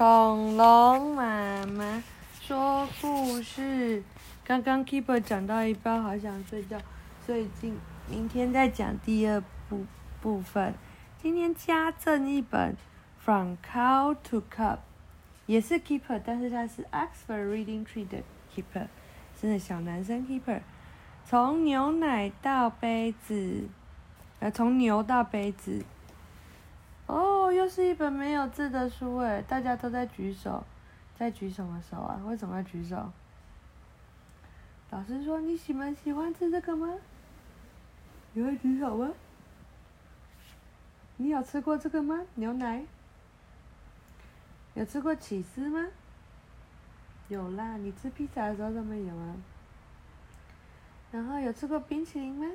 恐龙妈妈说故事。刚刚 Keeper 讲到一半，好想睡觉，所以今明天再讲第二部部分。今天加赠一本《From Cow to Cup》，也是 Keeper，但是他是 Oxford Reading Tree 的 Keeper，是小男生 Keeper。从牛奶到杯子，呃，从牛到杯子。哦，又是一本没有字的书诶，大家都在举手，在举什么手啊？为什么要举手？老师说你喜欢喜欢吃这个吗？你会举手吗？你有吃过这个吗？牛奶？有吃过起司吗？有啦，你吃披萨的时候都没有啊。然后有吃过冰淇淋吗？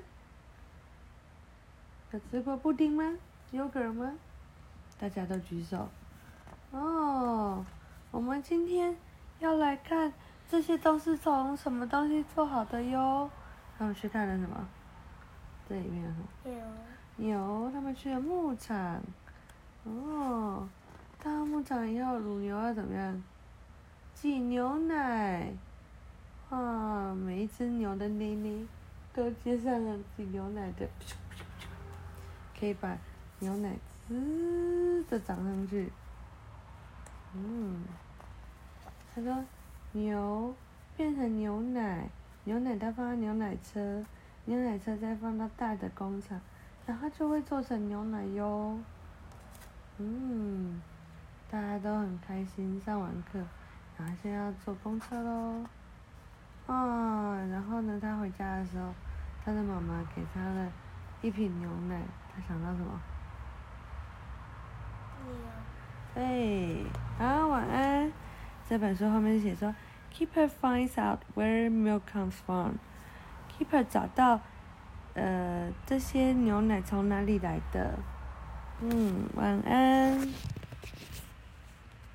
有吃过布丁吗？yogurt 吗？大家都举手。哦，我们今天要来看这些都是从什么东西做好的哟。他们去看了什么？这里面有什么？牛。牛，他们去了牧场。哦，到牧场以后，乳牛要怎么样？挤牛奶。啊，每一只牛的内内都接上了挤牛奶的，可以把牛奶滋的长上去。嗯，他说牛变成牛奶，牛奶它放到牛奶车，牛奶车再放到大的工厂，然后就会做成牛奶哟。嗯，大家都很开心，上完课，然后现在要坐公车喽。啊，然后呢？他回家的时候，他的妈妈给他了一瓶牛奶。他想到什么？哎。好，晚安。这本书后面写说，Keeper finds out where milk comes from。Keeper 找到，呃，这些牛奶从哪里来的？嗯，晚安。